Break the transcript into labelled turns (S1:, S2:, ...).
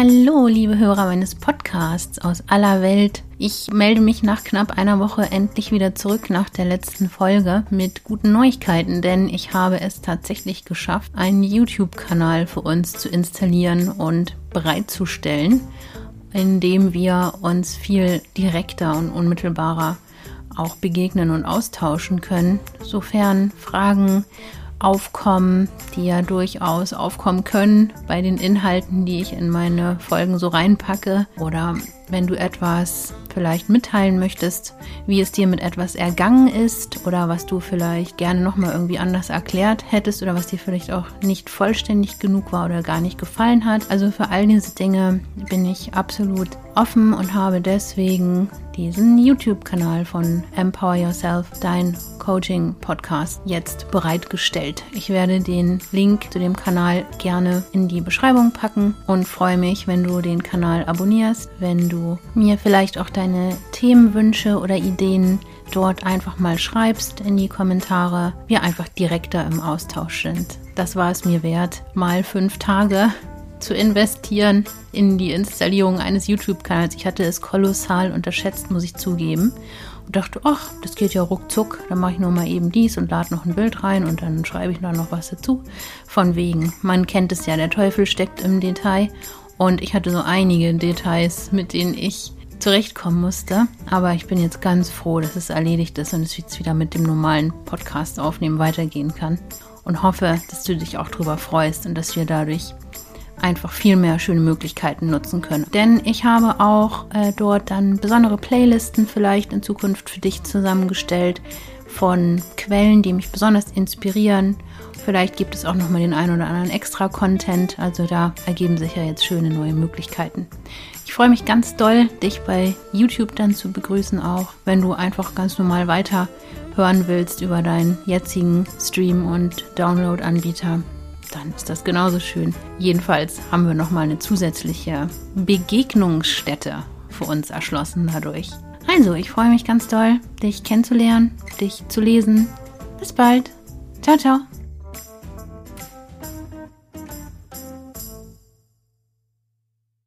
S1: Hallo, liebe Hörer meines Podcasts aus aller Welt. Ich melde mich nach knapp einer Woche endlich wieder zurück nach der letzten Folge mit guten Neuigkeiten, denn ich habe es tatsächlich geschafft, einen YouTube-Kanal für uns zu installieren und bereitzustellen, in dem wir uns viel direkter und unmittelbarer auch begegnen und austauschen können, sofern Fragen aufkommen, die ja durchaus aufkommen können bei den Inhalten, die ich in meine Folgen so reinpacke. Oder wenn du etwas vielleicht mitteilen möchtest, wie es dir mit etwas ergangen ist oder was du vielleicht gerne nochmal irgendwie anders erklärt hättest oder was dir vielleicht auch nicht vollständig genug war oder gar nicht gefallen hat. Also für all diese Dinge bin ich absolut offen und habe deswegen diesen YouTube-Kanal von Empower Yourself, dein Coaching-Podcast, jetzt bereitgestellt. Ich werde den Link zu dem Kanal gerne in die Beschreibung packen und freue mich, wenn du den Kanal abonnierst, wenn du mir vielleicht auch deine Themenwünsche oder Ideen dort einfach mal schreibst in die Kommentare, wir einfach direkter im Austausch sind. Das war es mir wert, mal fünf Tage zu investieren in die Installierung eines YouTube-Kanals. Ich hatte es kolossal unterschätzt, muss ich zugeben. Und dachte, ach, das geht ja ruckzuck. Dann mache ich nur mal eben dies und lade noch ein Bild rein und dann schreibe ich da noch was dazu. Von wegen, man kennt es ja, der Teufel steckt im Detail. Und ich hatte so einige Details, mit denen ich zurechtkommen musste. Aber ich bin jetzt ganz froh, dass es erledigt ist und es jetzt wieder mit dem normalen Podcast aufnehmen weitergehen kann. Und hoffe, dass du dich auch darüber freust und dass wir dadurch einfach viel mehr schöne Möglichkeiten nutzen können. Denn ich habe auch äh, dort dann besondere Playlisten vielleicht in Zukunft für dich zusammengestellt von Quellen, die mich besonders inspirieren. Vielleicht gibt es auch noch mal den einen oder anderen extra Content. Also da ergeben sich ja jetzt schöne neue Möglichkeiten. Ich freue mich ganz doll, dich bei YouTube dann zu begrüßen auch, wenn du einfach ganz normal weiter hören willst über deinen jetzigen Stream- und Download-Anbieter dann ist das genauso schön. Jedenfalls haben wir nochmal eine zusätzliche Begegnungsstätte für uns erschlossen dadurch. Also, ich freue mich ganz doll, dich kennenzulernen, dich zu lesen. Bis bald. Ciao, ciao.